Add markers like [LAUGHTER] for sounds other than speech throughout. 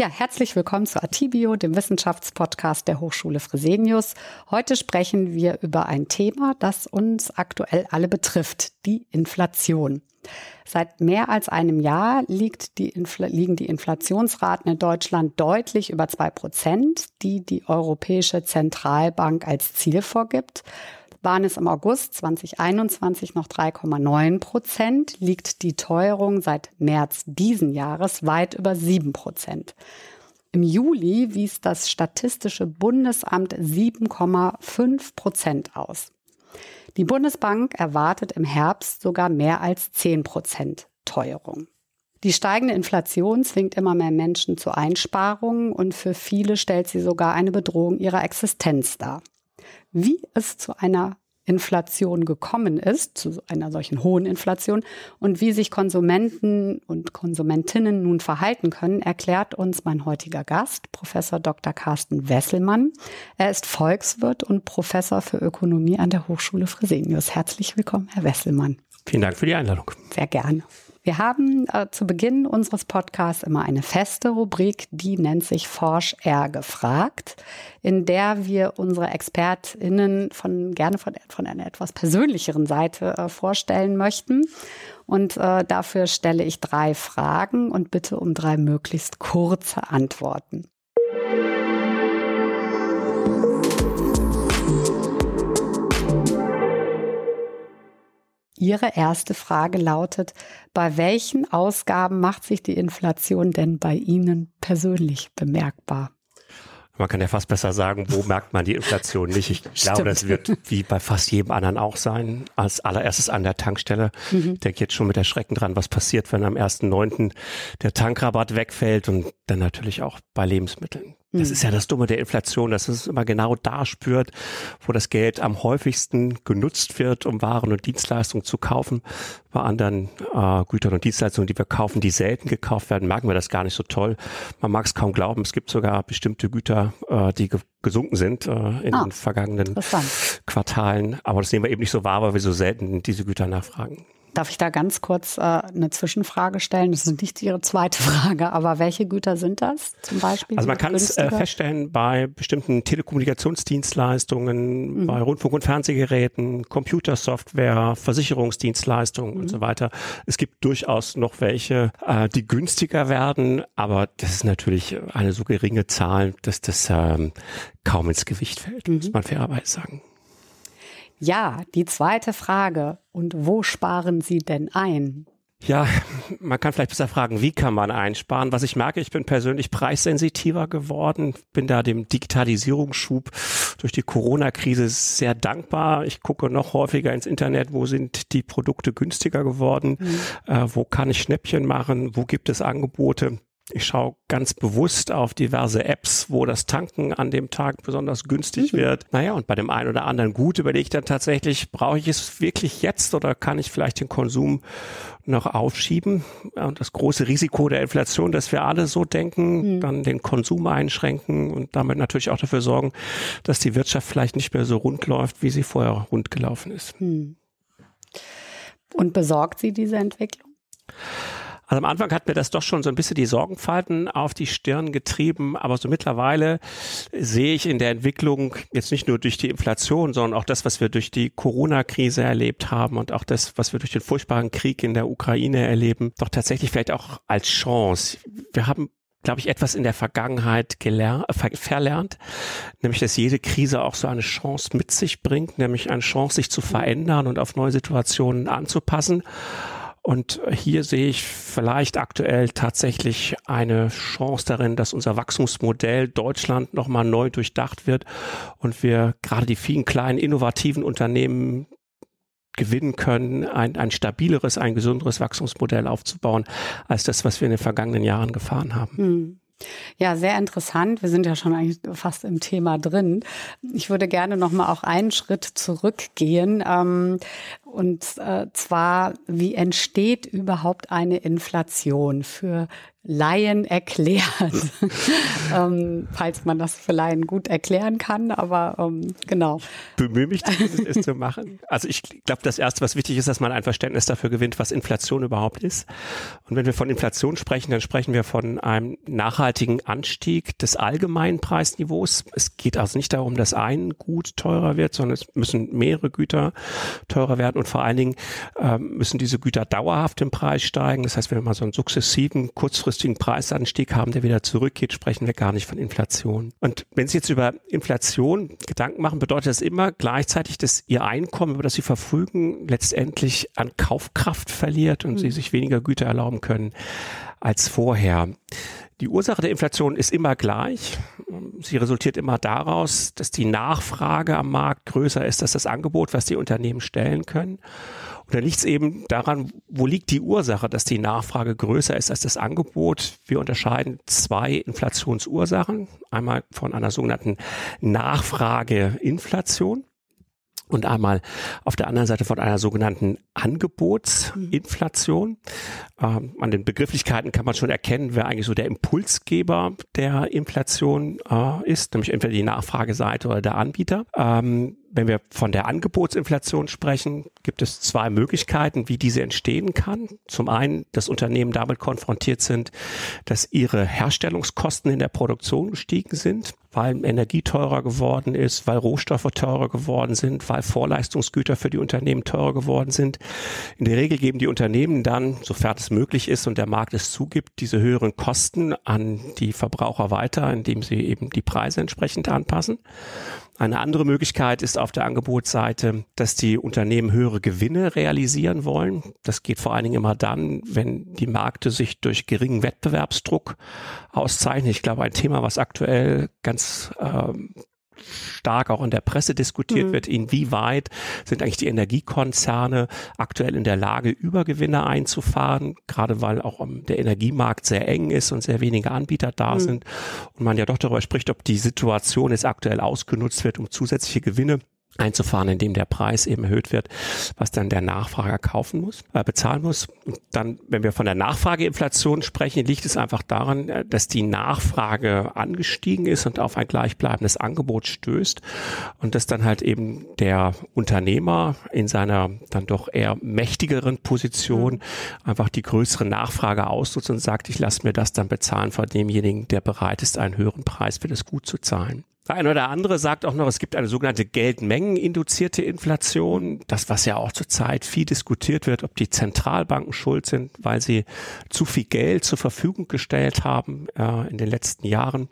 Ja, herzlich willkommen zu Atibio, dem Wissenschaftspodcast der Hochschule Fresenius. Heute sprechen wir über ein Thema, das uns aktuell alle betrifft, die Inflation. Seit mehr als einem Jahr liegt die liegen die Inflationsraten in Deutschland deutlich über zwei Prozent, die die Europäische Zentralbank als Ziel vorgibt waren es im August 2021 noch 3,9 Prozent, liegt die Teuerung seit März diesen Jahres weit über 7 Prozent. Im Juli wies das Statistische Bundesamt 7,5 Prozent aus. Die Bundesbank erwartet im Herbst sogar mehr als 10 Prozent Teuerung. Die steigende Inflation zwingt immer mehr Menschen zu Einsparungen und für viele stellt sie sogar eine Bedrohung ihrer Existenz dar. Wie es zu einer Inflation gekommen ist, zu einer solchen hohen Inflation und wie sich Konsumenten und Konsumentinnen nun verhalten können, erklärt uns mein heutiger Gast, Professor Dr. Carsten Wesselmann. Er ist Volkswirt und Professor für Ökonomie an der Hochschule Fresenius. Herzlich willkommen, Herr Wesselmann. Vielen Dank für die Einladung. Sehr gerne. Wir haben äh, zu Beginn unseres Podcasts immer eine feste Rubrik, die nennt sich Forsch R gefragt, in der wir unsere ExpertInnen von gerne von, von einer etwas persönlicheren Seite äh, vorstellen möchten. Und äh, dafür stelle ich drei Fragen und bitte um drei möglichst kurze Antworten. Ihre erste Frage lautet, bei welchen Ausgaben macht sich die Inflation denn bei Ihnen persönlich bemerkbar? Man kann ja fast besser sagen, wo merkt man die Inflation nicht. Ich glaube, das wird wie bei fast jedem anderen auch sein. Als allererstes an der Tankstelle. Mhm. Ich denke jetzt schon mit der Schrecken dran, was passiert, wenn am 1.9. der Tankrabatt wegfällt und dann natürlich auch bei Lebensmitteln. Das mhm. ist ja das Dumme der Inflation, dass es immer genau da spürt, wo das Geld am häufigsten genutzt wird, um Waren und Dienstleistungen zu kaufen. Bei anderen äh, Gütern und Dienstleistungen, die wir kaufen, die selten gekauft werden, merken wir das gar nicht so toll. Man mag es kaum glauben, es gibt sogar bestimmte Güter, äh, die ge gesunken sind äh, in ah, den vergangenen Quartalen. Aber das nehmen wir eben nicht so wahr, weil wir so selten diese Güter nachfragen. Darf ich da ganz kurz äh, eine Zwischenfrage stellen? Das ist nicht Ihre zweite [LAUGHS] Frage, aber welche Güter sind das zum Beispiel? Also man kann es äh, feststellen bei bestimmten Telekommunikationsdienstleistungen, mhm. bei Rundfunk- und Fernsehgeräten, Computersoftware, Versicherungsdienstleistungen mhm. und so weiter. Es gibt durchaus noch welche, äh, die günstiger werden, aber das ist natürlich eine so geringe Zahl, dass das ähm, kaum ins Gewicht fällt, mhm. muss man fairerweise sagen. Ja, die zweite Frage. Und wo sparen Sie denn ein? Ja, man kann vielleicht besser fragen, wie kann man einsparen? Was ich merke, ich bin persönlich preissensitiver geworden, bin da dem Digitalisierungsschub durch die Corona-Krise sehr dankbar. Ich gucke noch häufiger ins Internet, wo sind die Produkte günstiger geworden, mhm. äh, wo kann ich Schnäppchen machen, wo gibt es Angebote. Ich schaue ganz bewusst auf diverse Apps, wo das Tanken an dem Tag besonders günstig mhm. wird. Naja, und bei dem einen oder anderen Gut überlege ich dann tatsächlich, brauche ich es wirklich jetzt oder kann ich vielleicht den Konsum noch aufschieben? Und das große Risiko der Inflation, dass wir alle so denken, mhm. dann den Konsum einschränken und damit natürlich auch dafür sorgen, dass die Wirtschaft vielleicht nicht mehr so rund läuft, wie sie vorher rund gelaufen ist. Mhm. Und besorgt Sie diese Entwicklung? Also am Anfang hat mir das doch schon so ein bisschen die Sorgenfalten auf die Stirn getrieben, aber so mittlerweile sehe ich in der Entwicklung jetzt nicht nur durch die Inflation, sondern auch das, was wir durch die Corona-Krise erlebt haben und auch das, was wir durch den furchtbaren Krieg in der Ukraine erleben, doch tatsächlich vielleicht auch als Chance. Wir haben glaube ich, etwas in der Vergangenheit gelernt, verlernt, nämlich dass jede Krise auch so eine Chance mit sich bringt, nämlich eine Chance, sich zu verändern und auf neue Situationen anzupassen. Und hier sehe ich vielleicht aktuell tatsächlich eine Chance darin, dass unser Wachstumsmodell Deutschland nochmal neu durchdacht wird und wir gerade die vielen kleinen innovativen Unternehmen gewinnen können, ein, ein stabileres, ein gesünderes Wachstumsmodell aufzubauen, als das, was wir in den vergangenen Jahren gefahren haben. Hm. Ja, sehr interessant. Wir sind ja schon eigentlich fast im Thema drin. Ich würde gerne noch mal auch einen Schritt zurückgehen ähm, Und äh, zwar, wie entsteht überhaupt eine Inflation für Laien erklärt, [LAUGHS] ähm, falls man das für Laien gut erklären kann, aber ähm, genau. Bemühe mich, es zu machen. Also ich glaube, das Erste, was wichtig ist, dass man ein Verständnis dafür gewinnt, was Inflation überhaupt ist. Und wenn wir von Inflation sprechen, dann sprechen wir von einem nachhaltigen Anstieg des allgemeinen Preisniveaus. Es geht also nicht darum, dass ein Gut teurer wird, sondern es müssen mehrere Güter teurer werden und vor allen Dingen ähm, müssen diese Güter dauerhaft im Preis steigen. Das heißt, wenn wir mal so einen sukzessiven, kurzfristigen Preisanstieg haben, der wieder zurückgeht, sprechen wir gar nicht von Inflation. Und wenn Sie jetzt über Inflation Gedanken machen, bedeutet das immer gleichzeitig, dass Ihr Einkommen, über das Sie verfügen, letztendlich an Kaufkraft verliert und mhm. Sie sich weniger Güter erlauben können als vorher. Die Ursache der Inflation ist immer gleich. Sie resultiert immer daraus, dass die Nachfrage am Markt größer ist als das Angebot, was die Unternehmen stellen können. Und da liegt es eben daran, wo liegt die Ursache, dass die Nachfrage größer ist als das Angebot. Wir unterscheiden zwei Inflationsursachen. Einmal von einer sogenannten Nachfrageinflation und einmal auf der anderen Seite von einer sogenannten Angebotsinflation. Ähm, an den Begrifflichkeiten kann man schon erkennen, wer eigentlich so der Impulsgeber der Inflation äh, ist, nämlich entweder die Nachfrageseite oder der Anbieter. Ähm, wenn wir von der Angebotsinflation sprechen, gibt es zwei Möglichkeiten, wie diese entstehen kann. Zum einen, dass Unternehmen damit konfrontiert sind, dass ihre Herstellungskosten in der Produktion gestiegen sind, weil Energie teurer geworden ist, weil Rohstoffe teurer geworden sind, weil Vorleistungsgüter für die Unternehmen teurer geworden sind. In der Regel geben die Unternehmen dann, sofern es möglich ist und der Markt es zugibt, diese höheren Kosten an die Verbraucher weiter, indem sie eben die Preise entsprechend anpassen. Eine andere Möglichkeit ist auf der Angebotsseite, dass die Unternehmen höhere Gewinne realisieren wollen. Das geht vor allen Dingen immer dann, wenn die Märkte sich durch geringen Wettbewerbsdruck auszeichnen. Ich glaube, ein Thema, was aktuell ganz ähm, stark auch in der Presse diskutiert mhm. wird, inwieweit sind eigentlich die Energiekonzerne aktuell in der Lage, Übergewinne einzufahren, gerade weil auch der Energiemarkt sehr eng ist und sehr wenige Anbieter da mhm. sind und man ja doch darüber spricht, ob die Situation jetzt aktuell ausgenutzt wird, um zusätzliche Gewinne einzufahren, indem der Preis eben erhöht wird, was dann der Nachfrager kaufen muss, äh, bezahlen muss. Und dann, wenn wir von der Nachfrageinflation sprechen, liegt es einfach daran, äh, dass die Nachfrage angestiegen ist und auf ein gleichbleibendes Angebot stößt und dass dann halt eben der Unternehmer in seiner dann doch eher mächtigeren Position mhm. einfach die größere Nachfrage ausnutzt und sagt, ich lasse mir das dann bezahlen von demjenigen, der bereit ist, einen höheren Preis für das Gut zu zahlen. Der eine oder andere sagt auch noch, es gibt eine sogenannte Geldmengeninduzierte Inflation. Das, was ja auch zurzeit viel diskutiert wird, ob die Zentralbanken schuld sind, weil sie zu viel Geld zur Verfügung gestellt haben äh, in den letzten Jahren.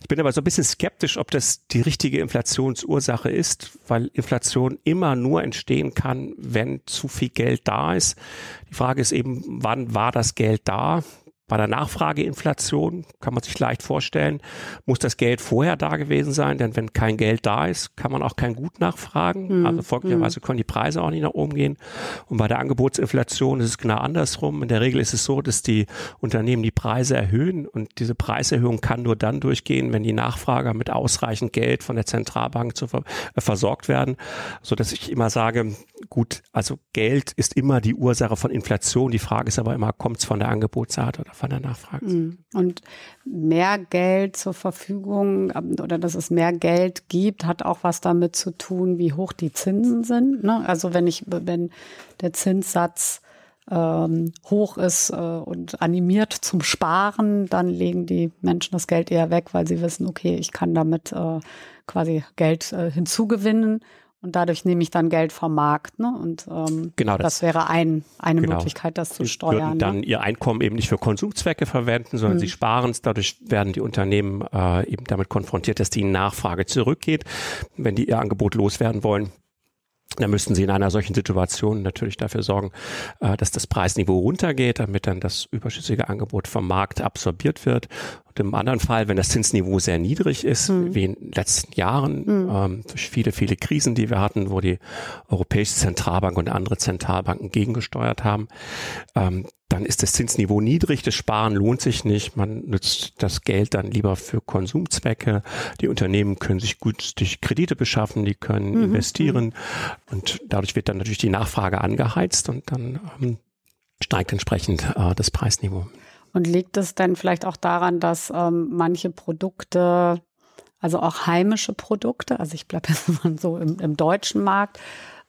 Ich bin aber so ein bisschen skeptisch, ob das die richtige Inflationsursache ist, weil Inflation immer nur entstehen kann, wenn zu viel Geld da ist. Die Frage ist eben, wann war das Geld da? Bei der Nachfrageinflation kann man sich leicht vorstellen, muss das Geld vorher da gewesen sein, denn wenn kein Geld da ist, kann man auch kein Gut nachfragen. Mhm. Also folglicherweise hm. können die Preise auch nicht nach oben gehen. Und bei der Angebotsinflation ist es genau andersrum. In der Regel ist es so, dass die Unternehmen die Preise erhöhen und diese Preiserhöhung kann nur dann durchgehen, wenn die Nachfrager mit ausreichend Geld von der Zentralbank zu äh, versorgt werden, so dass ich immer sage, gut, also Geld ist immer die Ursache von Inflation. Die Frage ist aber immer, kommt es von der Angebotsseite oder von der Nachfrage. Mhm. Und mehr Geld zur Verfügung ähm, oder dass es mehr Geld gibt, hat auch was damit zu tun, wie hoch die Zinsen sind. Ne? Also wenn ich, wenn der Zinssatz ähm, hoch ist äh, und animiert zum Sparen, dann legen die Menschen das Geld eher weg, weil sie wissen, okay, ich kann damit äh, quasi Geld äh, hinzugewinnen. Und dadurch nehme ich dann Geld vom Markt. Ne? Und ähm, genau das, das wäre ein, eine genau. Möglichkeit, das zu steuern. Würden dann ne? ihr Einkommen eben nicht für Konsumzwecke verwenden, sondern mhm. sie sparen es. Dadurch werden die Unternehmen äh, eben damit konfrontiert, dass die Nachfrage zurückgeht, wenn die ihr Angebot loswerden wollen. Da müssten Sie in einer solchen Situation natürlich dafür sorgen, äh, dass das Preisniveau runtergeht, damit dann das überschüssige Angebot vom Markt absorbiert wird. Und im anderen Fall, wenn das Zinsniveau sehr niedrig ist, mhm. wie in den letzten Jahren, mhm. ähm, durch viele, viele Krisen, die wir hatten, wo die Europäische Zentralbank und andere Zentralbanken gegengesteuert haben, ähm, dann ist das Zinsniveau niedrig, das Sparen lohnt sich nicht, man nutzt das Geld dann lieber für Konsumzwecke, die Unternehmen können sich günstig Kredite beschaffen, die können mhm. investieren mhm. und dadurch wird dann natürlich die Nachfrage angeheizt und dann ähm, steigt entsprechend äh, das Preisniveau. Und liegt es dann vielleicht auch daran, dass ähm, manche Produkte, also auch heimische Produkte, also ich bleibe [LAUGHS] jetzt mal so im, im deutschen Markt,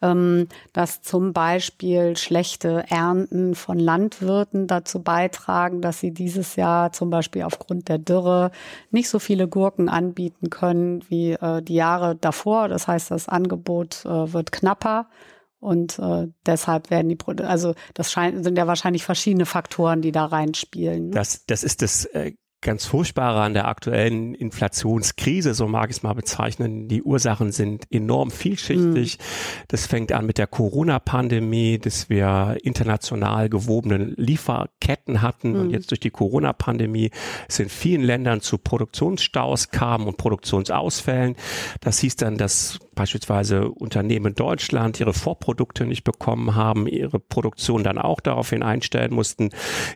ähm, dass zum Beispiel schlechte Ernten von Landwirten dazu beitragen, dass sie dieses Jahr zum Beispiel aufgrund der Dürre nicht so viele Gurken anbieten können wie äh, die Jahre davor. Das heißt, das Angebot äh, wird knapper. Und äh, deshalb werden die Produkte, also das scheint, sind ja wahrscheinlich verschiedene Faktoren, die da reinspielen. Ne? Das, das ist das äh, ganz Furchtbare an der aktuellen Inflationskrise, so mag ich es mal bezeichnen. Die Ursachen sind enorm vielschichtig. Mhm. Das fängt an mit der Corona-Pandemie, dass wir international gewobene Lieferketten hatten mhm. und jetzt durch die Corona-Pandemie es in vielen Ländern zu Produktionsstaus kam und Produktionsausfällen. Das hieß dann, dass beispielsweise Unternehmen in Deutschland ihre Vorprodukte nicht bekommen haben, ihre Produktion dann auch daraufhin einstellen mussten,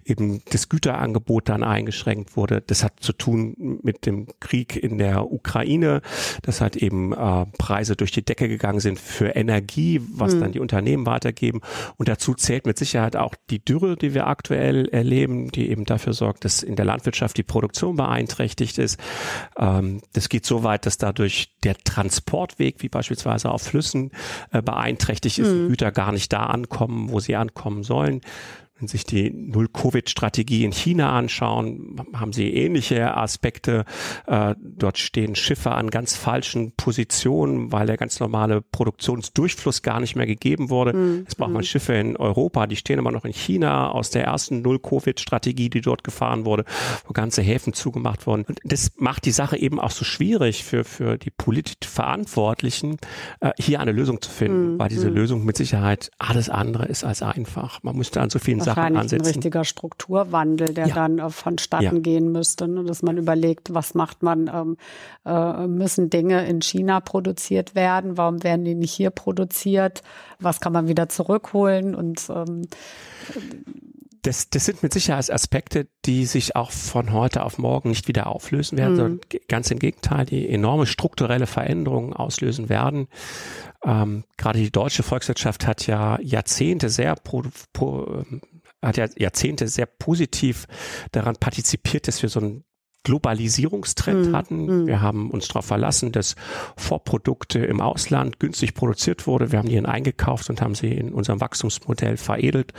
eben das Güterangebot dann eingeschränkt wurde. Das hat zu tun mit dem Krieg in der Ukraine, dass halt eben äh, Preise durch die Decke gegangen sind für Energie, was mhm. dann die Unternehmen weitergeben. Und dazu zählt mit Sicherheit auch die Dürre, die wir aktuell erleben, die eben dafür sorgt, dass in der Landwirtschaft die Produktion beeinträchtigt ist. Ähm, das geht so weit, dass dadurch der Transportweg, wie beispielsweise auf Flüssen, äh, beeinträchtigt ist, mhm. Güter gar nicht da ankommen, wo sie ankommen sollen. Wenn sich die Null-Covid-Strategie in China anschauen, haben sie ähnliche Aspekte. Äh, dort stehen Schiffe an ganz falschen Positionen, weil der ganz normale Produktionsdurchfluss gar nicht mehr gegeben wurde. Mhm. Jetzt braucht man hm. Schiffe in Europa, die stehen immer noch in China aus der ersten Null-Covid-Strategie, die dort gefahren wurde, wo ganze Häfen zugemacht wurden. Und das macht die Sache eben auch so schwierig für, für die politisch Verantwortlichen, äh, hier eine Lösung zu finden, mhm. weil diese hm. Lösung mit Sicherheit alles andere ist als einfach. Man müsste an so vielen Sachen ansetzen. ein richtiger Strukturwandel, der ja. dann äh, vonstatten ja. gehen müsste, ne? dass man überlegt, was macht man, ähm, äh, müssen Dinge in China produziert werden, warum werden die nicht hier produziert, was kann man wieder zurückholen und ähm, das, das sind mit Sicherheit Aspekte, die sich auch von heute auf morgen nicht wieder auflösen werden, mhm. sondern ganz im Gegenteil, die enorme strukturelle Veränderungen auslösen werden. Ähm, gerade die deutsche Volkswirtschaft hat ja Jahrzehnte sehr pro, pro, hat ja Jahrzehnte sehr positiv daran partizipiert, dass wir so einen Globalisierungstrend mm, hatten. Mm. Wir haben uns darauf verlassen, dass Vorprodukte im Ausland günstig produziert wurde. Wir haben die dann eingekauft und haben sie in unserem Wachstumsmodell veredelt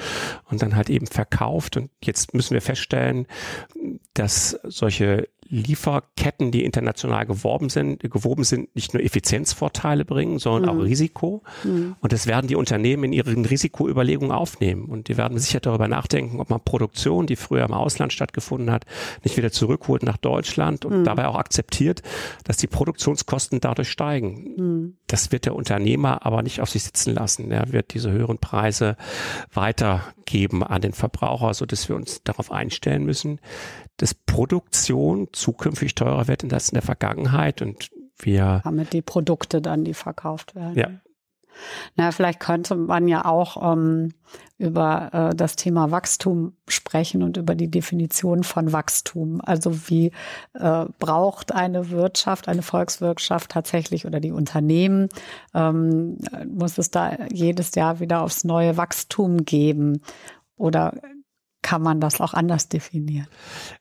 und dann halt eben verkauft. Und jetzt müssen wir feststellen, dass solche Lieferketten, die international geworben sind, gewoben sind, nicht nur Effizienzvorteile bringen, sondern mhm. auch Risiko. Mhm. Und das werden die Unternehmen in ihren Risikoüberlegungen aufnehmen. Und die werden sicher darüber nachdenken, ob man Produktion, die früher im Ausland stattgefunden hat, nicht wieder zurückholt nach Deutschland und mhm. dabei auch akzeptiert, dass die Produktionskosten dadurch steigen. Mhm. Das wird der Unternehmer aber nicht auf sich sitzen lassen. Er wird diese höheren Preise weitergeben an den Verbraucher, so dass wir uns darauf einstellen müssen, dass Produktion zukünftig teurer wird als in der Vergangenheit und wir damit die Produkte dann, die verkauft werden. Ja. Na, vielleicht könnte man ja auch ähm, über äh, das Thema Wachstum sprechen und über die Definition von Wachstum. Also wie äh, braucht eine Wirtschaft, eine Volkswirtschaft tatsächlich oder die Unternehmen, ähm, muss es da jedes Jahr wieder aufs neue Wachstum geben? Oder kann man das auch anders definieren?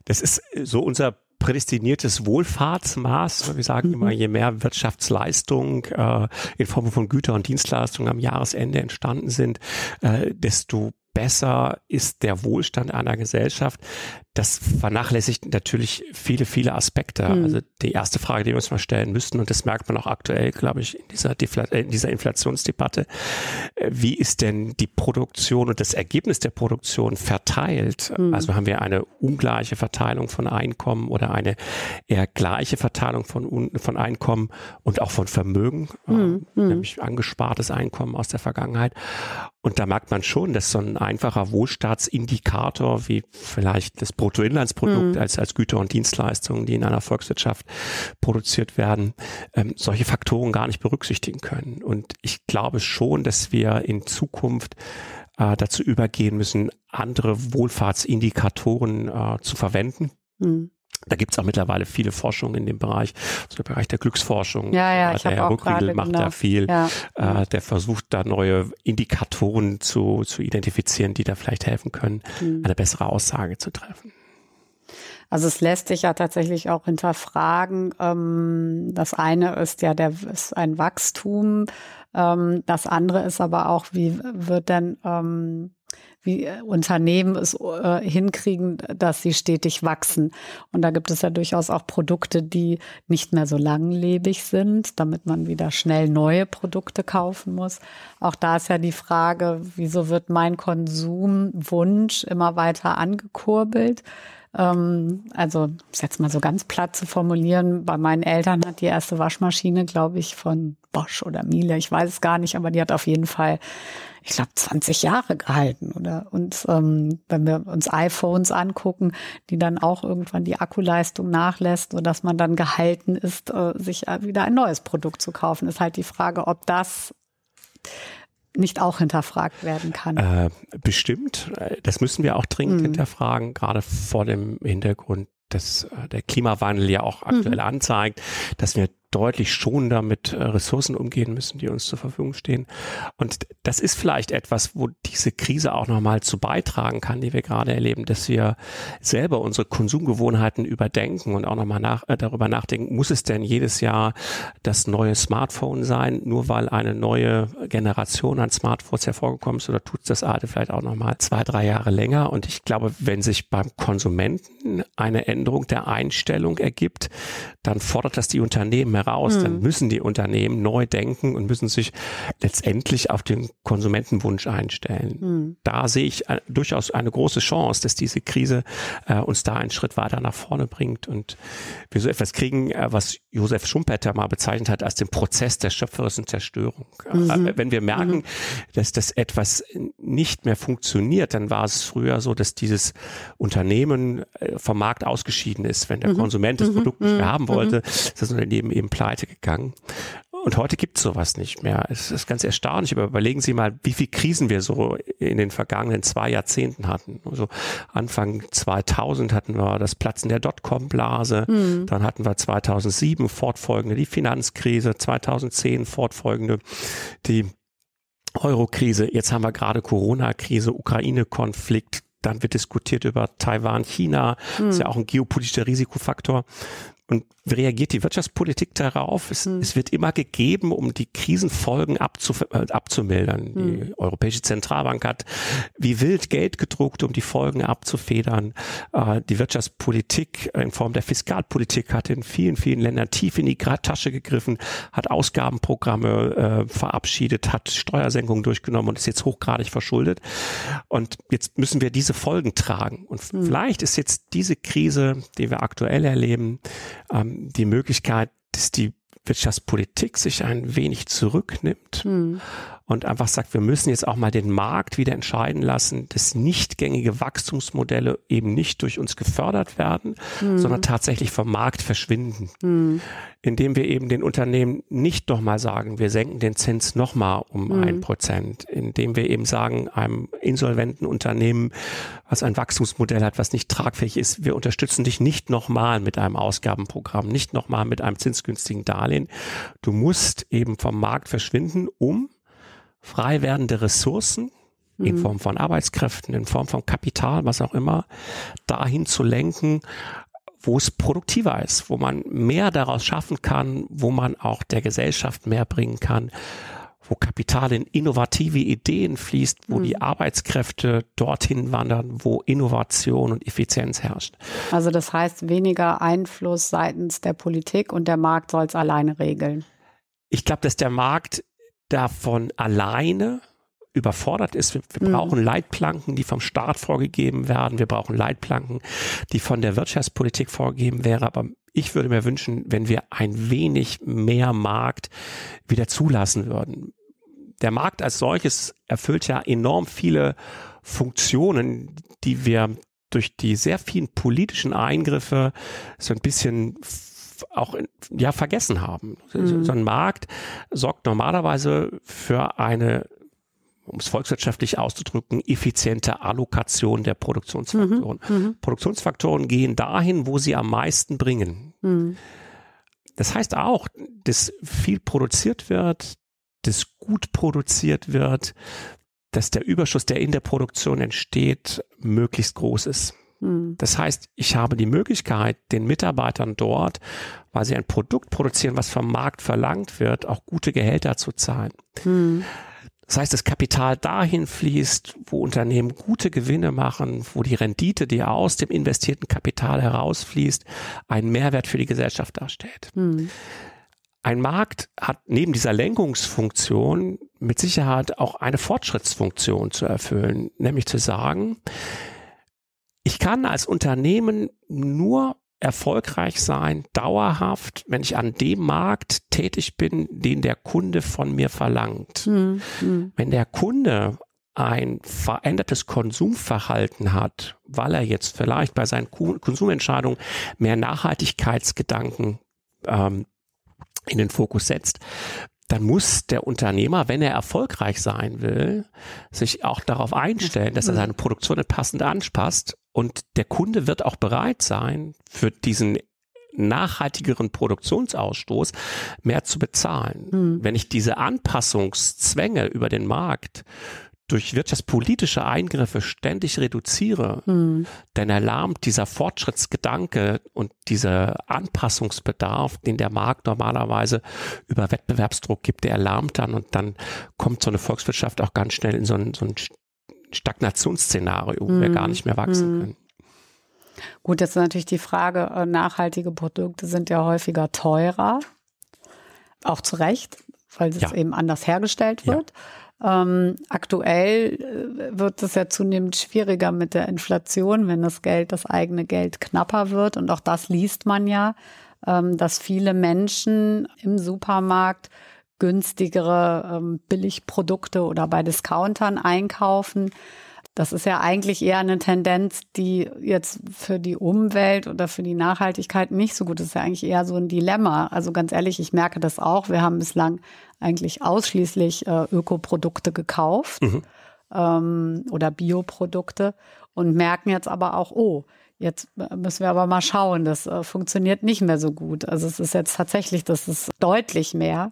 Das ist so unser prädestiniertes Wohlfahrtsmaß. Wir sagen mhm. immer, je mehr Wirtschaftsleistung äh, in Form von Güter und Dienstleistungen am Jahresende entstanden sind, äh, desto besser ist der Wohlstand einer Gesellschaft das vernachlässigt natürlich viele, viele Aspekte. Mhm. Also die erste Frage, die wir uns mal stellen müssten, und das merkt man auch aktuell, glaube ich, in dieser, Defla äh, in dieser Inflationsdebatte, äh, wie ist denn die Produktion und das Ergebnis der Produktion verteilt? Mhm. Also haben wir eine ungleiche Verteilung von Einkommen oder eine eher gleiche Verteilung von, von Einkommen und auch von Vermögen, mhm. äh, nämlich angespartes Einkommen aus der Vergangenheit. Und da merkt man schon, dass so ein einfacher Wohlstaatsindikator wie vielleicht das Bruttoinlandsprodukt mhm. als, als Güter und Dienstleistungen, die in einer Volkswirtschaft produziert werden, ähm, solche Faktoren gar nicht berücksichtigen können. Und ich glaube schon, dass wir in Zukunft äh, dazu übergehen müssen, andere Wohlfahrtsindikatoren äh, zu verwenden. Mhm. Da gibt's auch mittlerweile viele Forschungen in dem Bereich, also der Bereich der Glücksforschung. Ja, ja, ich der Herr Rückriegel macht genau. da viel. Ja. Äh, der versucht da neue Indikatoren zu, zu identifizieren, die da vielleicht helfen können, mhm. eine bessere Aussage zu treffen. Also es lässt sich ja tatsächlich auch hinterfragen. Ähm, das eine ist ja der ist ein Wachstum. Ähm, das andere ist aber auch, wie wird denn ähm, wie äh, Unternehmen es äh, hinkriegen, dass sie stetig wachsen. Und da gibt es ja durchaus auch Produkte, die nicht mehr so langlebig sind, damit man wieder schnell neue Produkte kaufen muss. Auch da ist ja die Frage, wieso wird mein Konsumwunsch immer weiter angekurbelt? Ähm, also, ist jetzt mal so ganz platt zu formulieren, bei meinen Eltern hat die erste Waschmaschine, glaube ich, von Bosch oder Miele, ich weiß es gar nicht, aber die hat auf jeden Fall ich glaube, 20 Jahre gehalten. Oder und ähm, wenn wir uns iPhones angucken, die dann auch irgendwann die Akkuleistung nachlässt, sodass man dann gehalten ist, äh, sich wieder ein neues Produkt zu kaufen, ist halt die Frage, ob das nicht auch hinterfragt werden kann. Äh, bestimmt. Das müssen wir auch dringend mhm. hinterfragen, gerade vor dem Hintergrund, dass äh, der Klimawandel ja auch aktuell mhm. anzeigt, dass wir deutlich schonender mit äh, Ressourcen umgehen müssen, die uns zur Verfügung stehen. Und das ist vielleicht etwas, wo diese Krise auch nochmal zu beitragen kann, die wir gerade erleben, dass wir selber unsere Konsumgewohnheiten überdenken und auch nochmal nach, äh, darüber nachdenken, muss es denn jedes Jahr das neue Smartphone sein, nur weil eine neue Generation an Smartphones hervorgekommen ist oder tut das alte vielleicht auch nochmal zwei, drei Jahre länger? Und ich glaube, wenn sich beim Konsumenten eine Änderung der Einstellung ergibt, dann fordert das die Unternehmen heraus. Mhm. Dann müssen die Unternehmen neu denken und müssen sich letztendlich auf den Konsumentenwunsch einstellen. Mhm. Da sehe ich äh, durchaus eine große Chance, dass diese Krise äh, uns da einen Schritt weiter nach vorne bringt und wir so etwas kriegen, äh, was Josef Schumpeter mal bezeichnet hat als den Prozess der schöpferischen Zerstörung. Mhm. Äh, wenn wir merken, mhm. dass das etwas nicht mehr funktioniert, dann war es früher so, dass dieses Unternehmen äh, vom Markt ausgeschieden ist. Wenn der mhm. Konsument das mhm. Produkt nicht mehr haben wollte, ist das Unternehmen eben pleite gegangen. Und heute gibt es sowas nicht mehr. Es ist ganz erstaunlich, aber überlegen Sie mal, wie viele Krisen wir so in den vergangenen zwei Jahrzehnten hatten. Also Anfang 2000 hatten wir das Platzen der Dotcom-Blase, mhm. dann hatten wir 2007 fortfolgende die Finanzkrise, 2010 fortfolgende die Eurokrise, jetzt haben wir gerade Corona-Krise, Ukraine-Konflikt, dann wird diskutiert über Taiwan, China, mhm. ist ja auch ein geopolitischer Risikofaktor. Und wie reagiert die Wirtschaftspolitik darauf? Es, hm. es wird immer gegeben, um die Krisenfolgen abzu, äh, abzumildern. Hm. Die Europäische Zentralbank hat wie wild Geld gedruckt, um die Folgen abzufedern. Äh, die Wirtschaftspolitik in Form der Fiskalpolitik hat in vielen, vielen Ländern tief in die Tasche gegriffen, hat Ausgabenprogramme äh, verabschiedet, hat Steuersenkungen durchgenommen und ist jetzt hochgradig verschuldet. Und jetzt müssen wir diese Folgen tragen. Und hm. vielleicht ist jetzt diese Krise, die wir aktuell erleben, ähm, die Möglichkeit, dass die Wirtschaftspolitik sich ein wenig zurücknimmt hm. Und einfach sagt, wir müssen jetzt auch mal den Markt wieder entscheiden lassen, dass nicht gängige Wachstumsmodelle eben nicht durch uns gefördert werden, hm. sondern tatsächlich vom Markt verschwinden. Hm indem wir eben den Unternehmen nicht nochmal sagen, wir senken den Zins nochmal um mhm. ein Prozent, indem wir eben sagen, einem insolventen Unternehmen, was ein Wachstumsmodell hat, was nicht tragfähig ist, wir unterstützen dich nicht nochmal mit einem Ausgabenprogramm, nicht nochmal mit einem zinsgünstigen Darlehen. Du musst eben vom Markt verschwinden, um frei werdende Ressourcen in mhm. Form von Arbeitskräften, in Form von Kapital, was auch immer, dahin zu lenken, wo es produktiver ist, wo man mehr daraus schaffen kann, wo man auch der Gesellschaft mehr bringen kann, wo Kapital in innovative Ideen fließt, wo mhm. die Arbeitskräfte dorthin wandern, wo Innovation und Effizienz herrscht. Also das heißt weniger Einfluss seitens der Politik und der Markt soll es alleine regeln. Ich glaube, dass der Markt davon alleine überfordert ist. Wir, wir mhm. brauchen Leitplanken, die vom Staat vorgegeben werden. Wir brauchen Leitplanken, die von der Wirtschaftspolitik vorgegeben wären. Aber ich würde mir wünschen, wenn wir ein wenig mehr Markt wieder zulassen würden. der Markt als solches erfüllt ja enorm viele Funktionen, die wir durch die sehr vielen politischen Eingriffe so ein bisschen auch ja vergessen haben. Mhm. So ein Markt sorgt normalerweise für eine um es volkswirtschaftlich auszudrücken, effiziente Allokation der Produktionsfaktoren. Mhm, mhm. Produktionsfaktoren gehen dahin, wo sie am meisten bringen. Mhm. Das heißt auch, dass viel produziert wird, dass gut produziert wird, dass der Überschuss, der in der Produktion entsteht, möglichst groß ist. Mhm. Das heißt, ich habe die Möglichkeit, den Mitarbeitern dort, weil sie ein Produkt produzieren, was vom Markt verlangt wird, auch gute Gehälter zu zahlen. Mhm. Das heißt, das Kapital dahin fließt, wo Unternehmen gute Gewinne machen, wo die Rendite, die aus dem investierten Kapital herausfließt, einen Mehrwert für die Gesellschaft darstellt. Mhm. Ein Markt hat neben dieser Lenkungsfunktion mit Sicherheit auch eine Fortschrittsfunktion zu erfüllen, nämlich zu sagen, ich kann als Unternehmen nur erfolgreich sein, dauerhaft, wenn ich an dem Markt tätig bin, den der Kunde von mir verlangt. Mhm. Wenn der Kunde ein verändertes Konsumverhalten hat, weil er jetzt vielleicht bei seinen Konsumentscheidungen mehr Nachhaltigkeitsgedanken ähm, in den Fokus setzt, dann muss der Unternehmer, wenn er erfolgreich sein will, sich auch darauf einstellen, dass er mhm. seine Produktion passend anpasst und der Kunde wird auch bereit sein, für diesen nachhaltigeren Produktionsausstoß mehr zu bezahlen. Mhm. Wenn ich diese Anpassungszwänge über den Markt durch wirtschaftspolitische Eingriffe ständig reduziere, hm. dann erlahmt dieser Fortschrittsgedanke und dieser Anpassungsbedarf, den der Markt normalerweise über Wettbewerbsdruck gibt, der erlahmt dann und dann kommt so eine Volkswirtschaft auch ganz schnell in so ein, so ein Stagnationsszenario, wo hm. wir gar nicht mehr wachsen hm. können. Gut, jetzt ist natürlich die Frage, äh, nachhaltige Produkte sind ja häufiger teurer, auch zu Recht, weil es ja. eben anders hergestellt wird. Ja. Ähm, aktuell äh, wird es ja zunehmend schwieriger mit der Inflation, wenn das Geld, das eigene Geld knapper wird. Und auch das liest man ja, ähm, dass viele Menschen im Supermarkt günstigere ähm, Billigprodukte oder bei Discountern einkaufen, das ist ja eigentlich eher eine Tendenz, die jetzt für die Umwelt oder für die Nachhaltigkeit nicht so gut ist. Das ist ja eigentlich eher so ein Dilemma. Also ganz ehrlich, ich merke das auch. Wir haben bislang eigentlich ausschließlich äh, Ökoprodukte gekauft mhm. ähm, oder Bioprodukte und merken jetzt aber auch, oh, Jetzt müssen wir aber mal schauen, das äh, funktioniert nicht mehr so gut. Also es ist jetzt tatsächlich, das ist deutlich mehr.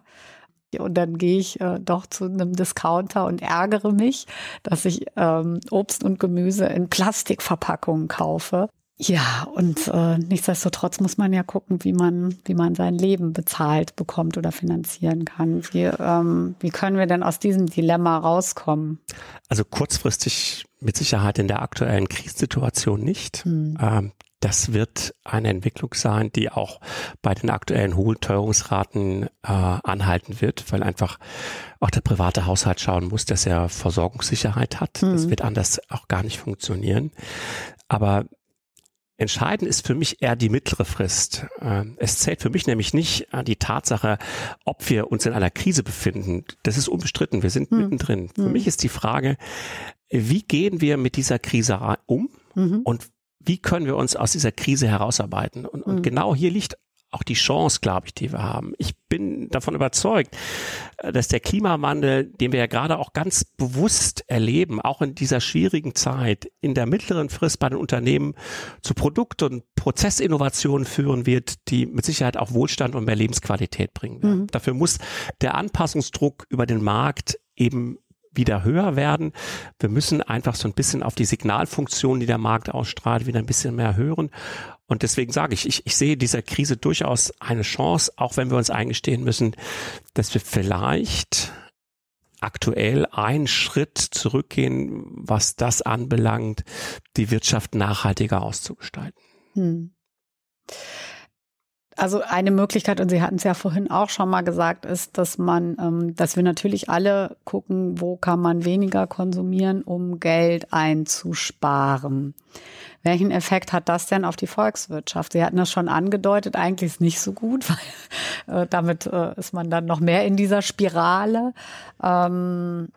Und dann gehe ich äh, doch zu einem Discounter und ärgere mich, dass ich ähm, Obst und Gemüse in Plastikverpackungen kaufe. Ja, und äh, nichtsdestotrotz muss man ja gucken, wie man, wie man sein Leben bezahlt bekommt oder finanzieren kann. Wie, ähm, wie können wir denn aus diesem Dilemma rauskommen? Also kurzfristig mit Sicherheit in der aktuellen Krisensituation nicht. Hm. Ähm, das wird eine Entwicklung sein, die auch bei den aktuellen hohen Teuerungsraten äh, anhalten wird, weil einfach auch der private Haushalt schauen muss, dass er Versorgungssicherheit hat. Mhm. Das wird anders auch gar nicht funktionieren. Aber Entscheidend ist für mich eher die mittlere Frist. Ähm, es zählt für mich nämlich nicht die Tatsache, ob wir uns in einer Krise befinden. Das ist unbestritten. Wir sind hm. mittendrin. Für hm. mich ist die Frage, wie gehen wir mit dieser Krise um mhm. und wie können wir uns aus dieser Krise herausarbeiten? Und, und mhm. genau hier liegt auch die Chance, glaube ich, die wir haben. Ich bin davon überzeugt, äh, dass der Klimawandel, den wir ja gerade auch ganz bewusst erleben, auch in dieser schwierigen Zeit, in der mittleren Frist bei den Unternehmen zu Produkt- und Prozessinnovationen führen wird, die mit Sicherheit auch Wohlstand und mehr Lebensqualität bringen werden. Mhm. Dafür muss der Anpassungsdruck über den Markt eben wieder höher werden. Wir müssen einfach so ein bisschen auf die Signalfunktion, die der Markt ausstrahlt, wieder ein bisschen mehr hören. Und deswegen sage ich, ich, ich sehe dieser Krise durchaus eine Chance, auch wenn wir uns eingestehen müssen, dass wir vielleicht aktuell einen Schritt zurückgehen, was das anbelangt, die Wirtschaft nachhaltiger auszugestalten. Hm. Also eine Möglichkeit, und Sie hatten es ja vorhin auch schon mal gesagt, ist, dass man, ähm, dass wir natürlich alle gucken, wo kann man weniger konsumieren, um Geld einzusparen. Welchen Effekt hat das denn auf die Volkswirtschaft? Sie hatten das schon angedeutet, eigentlich ist nicht so gut, [LAUGHS] weil äh, damit äh, ist man dann noch mehr in dieser Spirale. Ähm,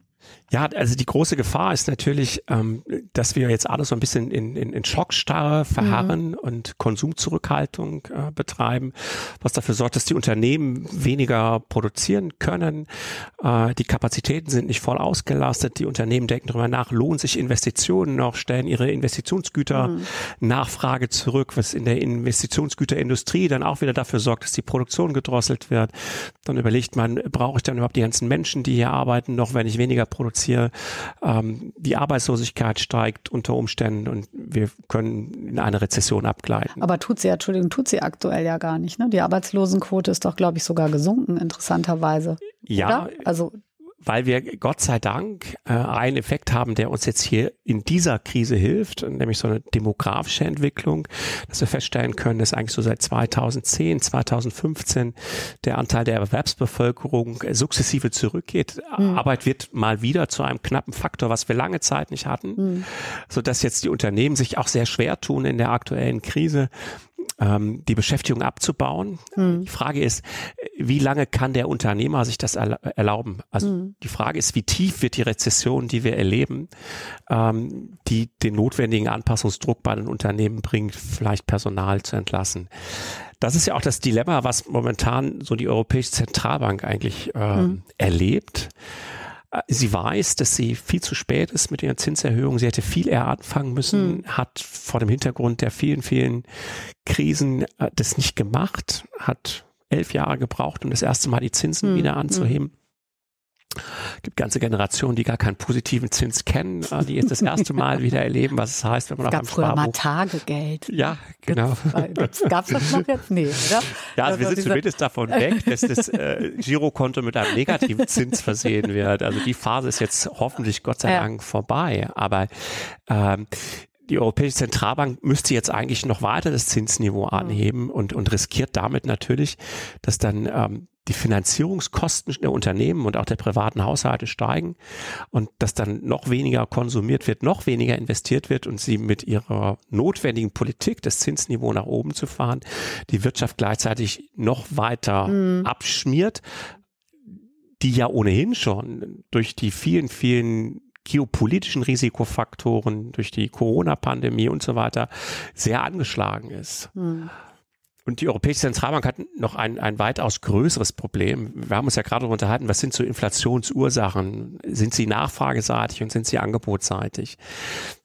ja, also die große Gefahr ist natürlich, ähm, dass wir jetzt alle so ein bisschen in, in, in Schockstarre verharren mhm. und Konsumzurückhaltung äh, betreiben, was dafür sorgt, dass die Unternehmen weniger produzieren können. Äh, die Kapazitäten sind nicht voll ausgelastet. Die Unternehmen denken darüber nach, lohnen sich Investitionen noch, stellen ihre Investitionsgüter mhm. Nachfrage zurück, was in der Investitionsgüterindustrie dann auch wieder dafür sorgt, dass die Produktion gedrosselt wird. Dann überlegt man, brauche ich dann überhaupt die ganzen Menschen, die hier arbeiten, noch, wenn ich weniger produziere? Hier ähm, die Arbeitslosigkeit steigt unter Umständen und wir können in eine Rezession abgleiten. Aber tut sie, Entschuldigung, tut sie aktuell ja gar nicht. Ne? Die Arbeitslosenquote ist doch, glaube ich, sogar gesunken, interessanterweise. Ja, Oder? also weil wir Gott sei Dank äh, einen Effekt haben, der uns jetzt hier in dieser Krise hilft, nämlich so eine demografische Entwicklung, dass wir feststellen können, dass eigentlich so seit 2010, 2015 der Anteil der Erwerbsbevölkerung sukzessive zurückgeht. Mhm. Arbeit wird mal wieder zu einem knappen Faktor, was wir lange Zeit nicht hatten, mhm. so dass jetzt die Unternehmen sich auch sehr schwer tun in der aktuellen Krise, ähm, die Beschäftigung abzubauen. Mhm. Die Frage ist, wie lange kann der Unternehmer sich das erlauben? Also mhm. die Frage ist, wie tief wird die Rezession, die wir erleben, ähm, die den notwendigen Anpassungsdruck bei den Unternehmen bringt, vielleicht Personal zu entlassen. Das ist ja auch das Dilemma, was momentan so die Europäische Zentralbank eigentlich ähm, mhm. erlebt. Äh, sie weiß, dass sie viel zu spät ist mit ihren Zinserhöhungen. Sie hätte viel eher anfangen müssen, hm. hat vor dem Hintergrund der vielen, vielen Krisen äh, das nicht gemacht, hat elf Jahre gebraucht, um das erste Mal die Zinsen hm. wieder hm. anzuheben. Es gibt ganze Generationen, die gar keinen positiven Zins kennen, äh, die jetzt das erste Mal wieder erleben, was es heißt, wenn man es auf einem früher Sparbuch... mal Tagegeld. Ja, genau. Gab es das noch jetzt? Nee, oder? Ja, also wir sind zumindest davon weg, dass das äh, Girokonto mit einem negativen Zins versehen wird. Also die Phase ist jetzt hoffentlich Gott sei Dank ja. vorbei. Aber ähm, die Europäische Zentralbank müsste jetzt eigentlich noch weiter das Zinsniveau anheben und, und riskiert damit natürlich, dass dann ähm, die Finanzierungskosten der Unternehmen und auch der privaten Haushalte steigen und dass dann noch weniger konsumiert wird, noch weniger investiert wird und sie mit ihrer notwendigen Politik, das Zinsniveau nach oben zu fahren, die Wirtschaft gleichzeitig noch weiter mhm. abschmiert, die ja ohnehin schon durch die vielen, vielen geopolitischen Risikofaktoren, durch die Corona-Pandemie und so weiter sehr angeschlagen ist. Mhm. Und die Europäische Zentralbank hat noch ein, ein weitaus größeres Problem. Wir haben uns ja gerade darüber unterhalten, was sind so Inflationsursachen? Sind sie nachfrageseitig und sind sie angebotsseitig?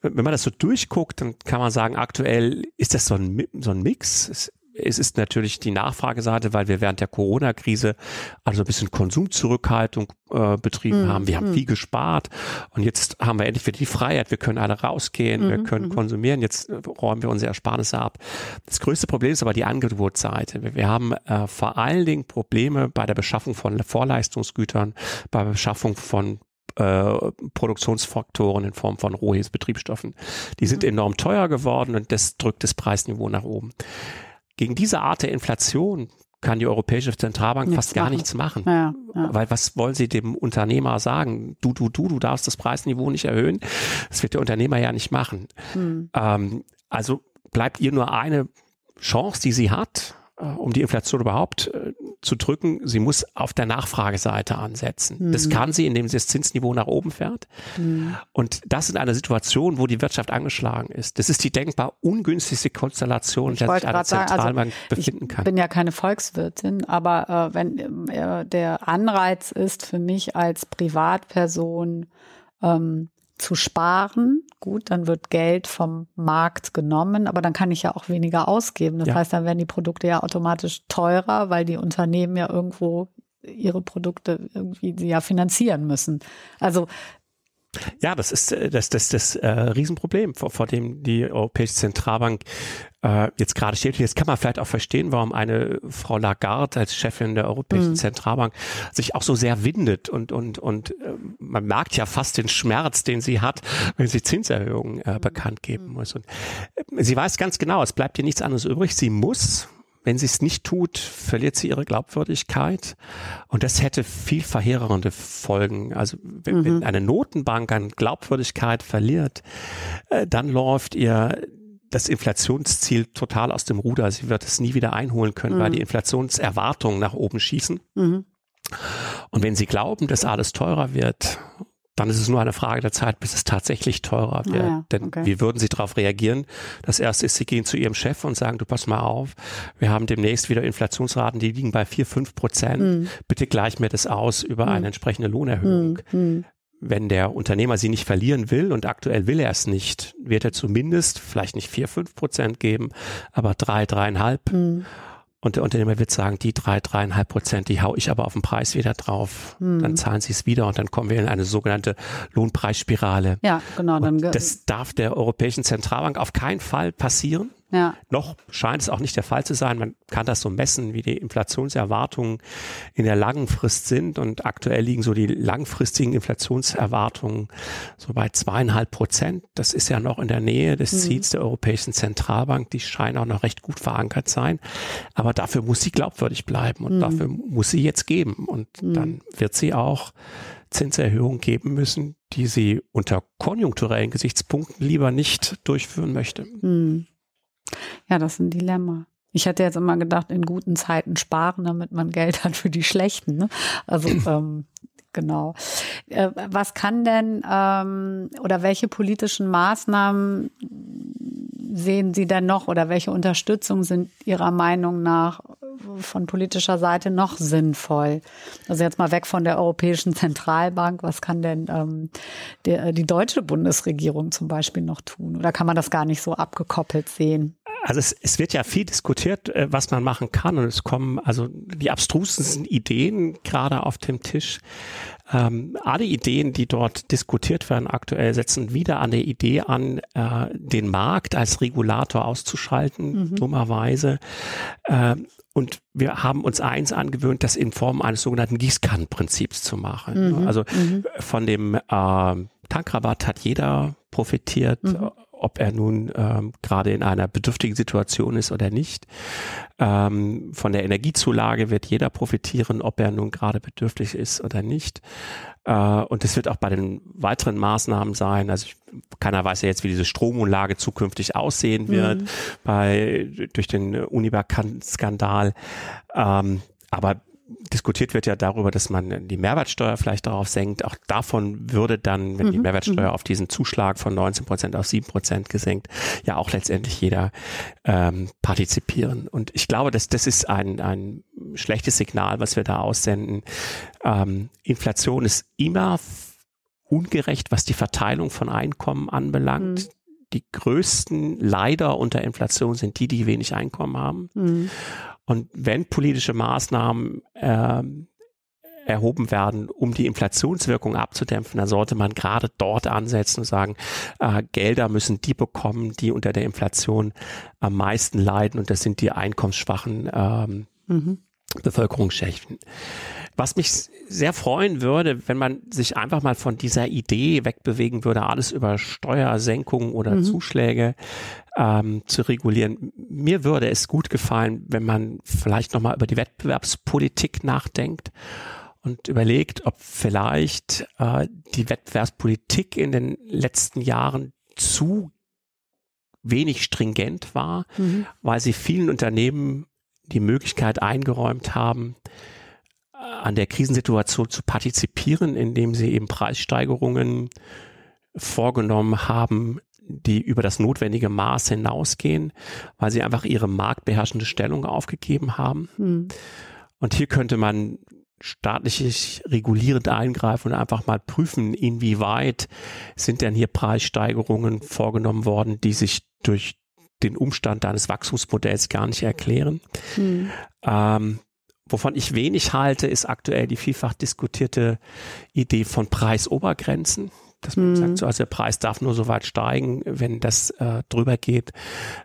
Wenn man das so durchguckt, dann kann man sagen, aktuell ist das so ein, so ein Mix. Es es ist natürlich die Nachfrageseite, weil wir während der Corona-Krise also ein bisschen Konsumzurückhaltung äh, betrieben mm, haben. Wir haben mm. viel gespart und jetzt haben wir endlich wieder die Freiheit. Wir können alle rausgehen, mm, wir können mhm. konsumieren. Jetzt äh, räumen wir unsere Ersparnisse ab. Das größte Problem ist aber die Angebotsseite. Wir, wir haben äh, vor allen Dingen Probleme bei der Beschaffung von Vorleistungsgütern, bei der Beschaffung von äh, Produktionsfaktoren in Form von Rohhilfsbetriebsstoffen. Die sind mhm. enorm teuer geworden und das drückt das Preisniveau nach oben. Gegen diese Art der Inflation kann die Europäische Zentralbank nichts fast gar machen. nichts machen. Ja, ja. Weil was wollen sie dem Unternehmer sagen? Du, du, du, du darfst das Preisniveau nicht erhöhen. Das wird der Unternehmer ja nicht machen. Hm. Ähm, also bleibt ihr nur eine Chance, die sie hat, äh, um die Inflation überhaupt äh, zu drücken, sie muss auf der Nachfrageseite ansetzen. Mhm. Das kann sie, indem sie das Zinsniveau nach oben fährt. Mhm. Und das in einer Situation, wo die Wirtschaft angeschlagen ist. Das ist die denkbar ungünstigste Konstellation, in der sich eine Zentralbank also befinden kann. Ich bin ja keine Volkswirtin, aber äh, wenn äh, der Anreiz ist für mich als Privatperson, ähm, zu sparen. Gut, dann wird Geld vom Markt genommen, aber dann kann ich ja auch weniger ausgeben. Das ja. heißt, dann werden die Produkte ja automatisch teurer, weil die Unternehmen ja irgendwo ihre Produkte irgendwie ja finanzieren müssen. Also ja, das ist äh, das, das, das äh, Riesenproblem, vor, vor dem die Europäische Zentralbank äh, jetzt gerade steht. Jetzt kann man vielleicht auch verstehen, warum eine Frau Lagarde als Chefin der Europäischen mhm. Zentralbank sich auch so sehr windet und und und äh, man merkt ja fast den Schmerz, den sie hat, wenn sie Zinserhöhungen äh, bekannt geben muss. Und äh, sie weiß ganz genau, es bleibt ihr nichts anderes übrig. Sie muss Wenn sie es nicht tut, verliert sie ihre Glaubwürdigkeit. Und das hätte viel verheerende Folgen. Also wenn, mhm. wenn eine Notenbank an Glaubwürdigkeit verliert, äh, dann läuft ihr das Inflationsziel total aus dem Ruder. Sie wird es nie wieder einholen können, mhm. weil die Inflationserwartungen nach oben schießen. Mhm. Und wenn Sie glauben, dass alles teurer wird, dann ist es nur eine Frage der Zeit, bis es tatsächlich teurer wird. Ah ja, Denn okay. wie würden Sie darauf reagieren? Das erste ist, Sie gehen zu Ihrem Chef und sagen, du pass mal auf, wir haben demnächst wieder Inflationsraten, die liegen bei vier, fünf Prozent. Mhm. Bitte gleich mir das aus über mhm. eine entsprechende Lohnerhöhung. Mhm wenn der Unternehmer sie nicht verlieren will und aktuell will er es nicht, wird er zumindest vielleicht nicht vier, fünf Prozent geben, aber drei, dreieinhalb. Mhm. Und der Unternehmer wird sagen, die drei, dreieinhalb Prozent, die hau ich aber auf den Preis wieder drauf. Mhm. Dann zahlen sie es wieder und dann kommen wir in eine sogenannte Lohnpreisspirale. Ja, genau. Dann das darf der Europäischen Zentralbank auf keinen Fall passieren. Ja. Noch scheint es auch nicht der Fall zu sein. Man kann das so messen, wie die Inflationserwartungen in der langen Frist sind. Und aktuell liegen so die langfristigen Inflationserwartungen so bei zweieinhalb Prozent. Das ist ja noch in der Nähe des mhm. Ziels der Europäischen Zentralbank. Die scheinen auch noch recht gut verankert sein. Aber dafür muss sie glaubwürdig bleiben und mhm. dafür muss sie jetzt geben. Und mhm. dann wird sie auch Zinserhöhungen geben müssen, die sie unter konjunkturellen Gesichtspunkten lieber nicht durchführen möchte. Mhm. Ja, das ist ein Dilemma. Ich hätte jetzt immer gedacht, in guten Zeiten sparen, damit man Geld hat für die schlechten. Ne? Also [CLEARS THROAT] ähm, genau. Äh, was kann denn ähm, oder welche politischen Maßnahmen sehen Sie denn noch oder welche Unterstützung sind Ihrer Meinung nach von politischer Seite noch sinnvoll? Also jetzt mal weg von der Europäischen Zentralbank. Was kann denn ähm, der, die deutsche Bundesregierung zum Beispiel noch tun? Oder kann man das gar nicht so abgekoppelt sehen? Also es, es wird ja viel diskutiert, äh, was man machen kann und es kommen also die abstrusesten Ideen gerade auf dem Tisch. Ähm, alle Ideen, die dort diskutiert werden aktuell, setzen wieder an der Idee an, äh, den Markt als Regulator auszuschalten, mhm. dummerweise. Ähm, und wir haben uns eins angewöhnt, das in Form eines sogenannten Gießkannenprinzips zu machen. Mhm. Also mhm. von dem äh, Tankrabatt hat jeder profitiert. Mhm ob er nun ähm, gerade in einer bedürftigen Situation ist oder nicht. Ähm, von der Energiezulage wird jeder profitieren, ob er nun gerade bedürftig ist oder nicht. Äh, und es wird auch bei den weiteren Maßnahmen sein. Also ich, keiner weiß ja jetzt, wie diese Stromunlage zukünftig aussehen wird mhm. bei durch den Unibac-Skandal. Ähm, aber diskutiert wird ja darüber, dass man die Mehrwertsteuer vielleicht darauf senkt. Auch davon würde dann, wenn mhm. die Mehrwertsteuer mhm. auf diesen Zuschlag von 19 Prozent auf 7 Prozent gesenkt, ja auch letztendlich jeder ähm, partizipieren. Und ich glaube, dass das ist ein, ein schlechtes Signal, was wir da aussenden. Ähm, Inflation ist immer ungerecht, was die Verteilung von Einkommen anbelangt. Mhm die größten Leider unter Inflation sind die, die wenig Einkommen haben. Mhm. Und wenn politische Maßnahmen äh, erhoben werden, um die Inflationswirkung abzudämpfen, dann sollte man gerade dort ansetzen und sagen, äh, Gelder müssen die bekommen, die unter der Inflation am meisten leiden und das sind die einkommensschwachen ähm, mhm. Bevölkerungsschichten. Was mich sehr freuen würde, wenn man sich einfach mal von dieser Idee wegbewegen würde, alles über Steuersenkungen oder mhm. Zuschläge ähm, zu regulieren. Mir würde es gut gefallen, wenn man vielleicht nochmal über die Wettbewerbspolitik nachdenkt und überlegt, ob vielleicht äh, die Wettbewerbspolitik in den letzten Jahren zu wenig stringent war, mhm. weil sie vielen Unternehmen die Möglichkeit eingeräumt haben, an der Krisensituation zu partizipieren, indem sie eben Preissteigerungen vorgenommen haben, die über das notwendige Maß hinausgehen, weil sie einfach ihre marktbeherrschende Stellung aufgegeben haben. Hm. Und hier könnte man staatlich regulierend eingreifen und einfach mal prüfen, inwieweit sind denn hier Preissteigerungen vorgenommen worden, die sich durch den Umstand deines Wachstumsmodells gar nicht erklären. Hm. Ähm, Wovon ich wenig halte, ist aktuell die vielfach diskutierte Idee von Preisobergrenzen. dass man mhm. sagt, so, also der Preis darf nur so weit steigen, wenn das äh, drüber geht,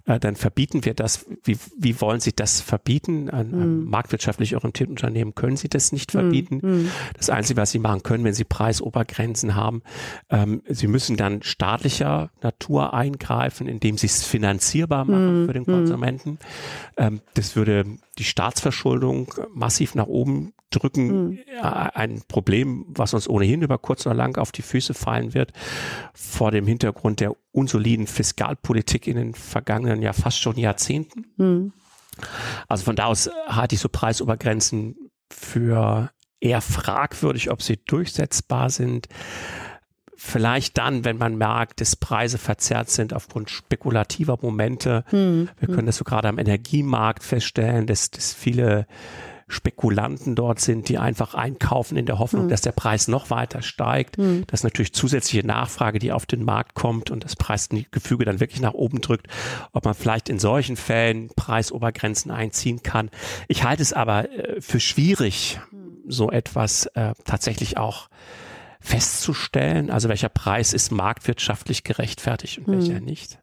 äh, dann verbieten wir das. Wie, wie wollen Sie das verbieten? Ein, mhm. ein marktwirtschaftlich orientiertes Unternehmen können Sie das nicht verbieten. Mhm. mhm. Das Einzige, was Sie machen können, wenn Sie Preisobergrenzen haben, ähm, Sie müssen dann staatlicher Natur eingreifen, indem Sie es finanzierbar machen mhm. für den mhm. Konsumenten. Ähm, das würde die Staatsverschuldung massiv nach oben drücken. Mhm. Ein Problem, was uns ohnehin über kurz oder lang auf die Füße fallen wird, vor dem Hintergrund der unsoliden Fiskalpolitik in den vergangenen, ja fast schon Jahrzehnten. Mhm. Also von da aus halte ich so Preisobergrenzen für eher fragwürdig, ob sie durchsetzbar sind. Vielleicht dann, wenn man merkt, dass Preise verzerrt sind aufgrund spekulativer Momente. Hm. Wir können das so gerade am Energiemarkt feststellen, dass, dass viele Spekulanten dort sind, die einfach einkaufen in der Hoffnung, hm. dass der Preis noch weiter steigt. Hm. Das ist natürlich zusätzliche Nachfrage, die auf den Markt kommt und das Preisgefüge dann wirklich nach oben drückt. Ob man vielleicht in solchen Fällen Preisobergrenzen einziehen kann. Ich halte es aber äh, für schwierig, hm. so etwas äh, tatsächlich auch festzustellen, also welcher Preis ist marktwirtschaftlich gerechtfertigt und welcher hm. nicht.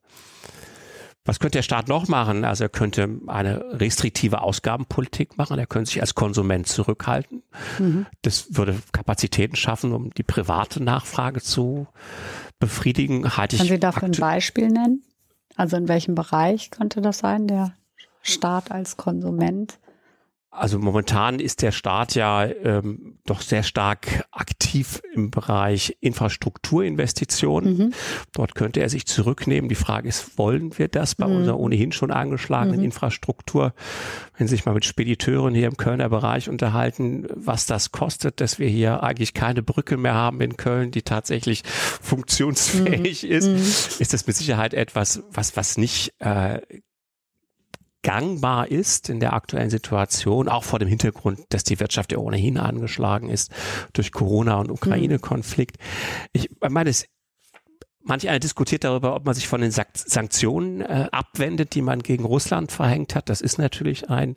Was könnte der Staat noch machen? Also er könnte eine restriktive Ausgabenpolitik machen. Er könnte sich als Konsument zurückhalten. Mhm. Das würde Kapazitäten schaffen, um die private Nachfrage zu befriedigen. Halte Können Sie dafür ein Beispiel nennen? Also in welchem Bereich könnte das sein, der Staat als Konsument? Also momentan ist der Staat ja ähm, doch sehr stark aktiv im Bereich Infrastrukturinvestitionen. Mhm. Dort könnte er sich zurücknehmen. Die Frage ist, wollen wir das bei mhm. unserer ohnehin schon angeschlagenen mhm. Infrastruktur? Wenn Sie sich mal mit Spediteuren hier im Kölner Bereich unterhalten, was das kostet, dass wir hier eigentlich keine Brücke mehr haben in Köln, die tatsächlich funktionsfähig mhm. ist, mhm. ist das mit Sicherheit etwas, was, was nicht äh, gangbar ist in der aktuellen Situation, auch vor dem Hintergrund, dass die Wirtschaft ja ohnehin angeschlagen ist durch Corona und Ukraine-Konflikt. Ich meine, es Manch einer diskutiert darüber, ob man sich von den Sanktionen äh, abwendet, die man gegen Russland verhängt hat. Das ist natürlich ein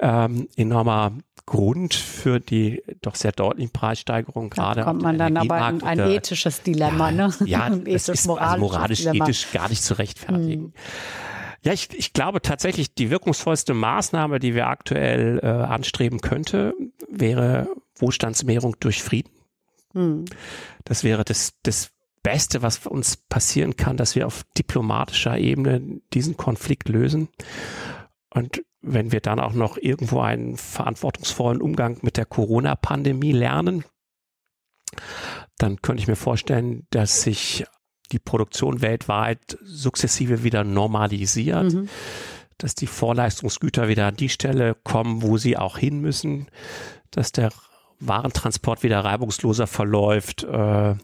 ähm, enormer Grund für die doch sehr deutlichen Preissteigerungen gerade. Da kommt man dann aber in ein ethisches Dilemma, ja, ne? Ja, [LAUGHS] das ist also moralisch, ethisch gar nicht zu rechtfertigen. Hm. Ja, ich, ich glaube tatsächlich, die wirkungsvollste Maßnahme, die wir aktuell äh, anstreben könnte, wäre Wohlstandsmehrung durch Frieden. Hm. Das wäre das, das Beste, was uns passieren kann, dass wir auf diplomatischer Ebene diesen Konflikt lösen. Und wenn wir dann auch noch irgendwo einen verantwortungsvollen Umgang mit der Corona-Pandemie lernen, dann könnte ich mir vorstellen, dass sich die Produktion weltweit sukzessive wieder normalisiert, mhm. dass die Vorleistungsgüter wieder an die Stelle kommen, wo sie auch hin müssen, dass der Warentransport wieder reibungsloser verläuft äh,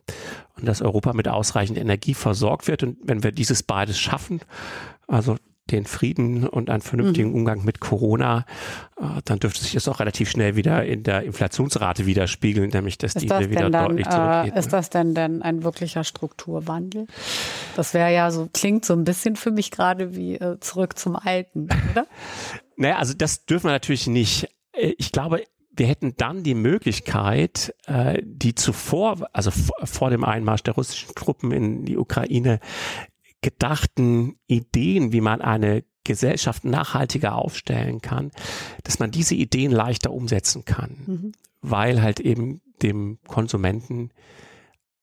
und dass Europa mit ausreichend Energie versorgt wird. Und wenn wir dieses beides schaffen, also den Frieden und einen vernünftigen mhm. Umgang mit Corona, äh, dann dürfte sich das auch relativ schnell wieder in der Inflationsrate widerspiegeln, nämlich dass ist diese das wieder dann, deutlich zurückgeht. Äh, ist das denn denn ein wirklicher Strukturwandel? Das wäre ja so, klingt so ein bisschen für mich gerade wie äh, zurück zum Alten, oder? [LAUGHS] naja, also das dürfen wir natürlich nicht. Äh, ich glaube, wir hätten dann die Möglichkeit, äh, die zuvor, also vor dem Einmarsch der russischen Truppen in die Ukraine, gedachten Ideen, wie man eine Gesellschaft nachhaltiger aufstellen kann, dass man diese Ideen leichter umsetzen kann, mhm. weil halt eben dem Konsumenten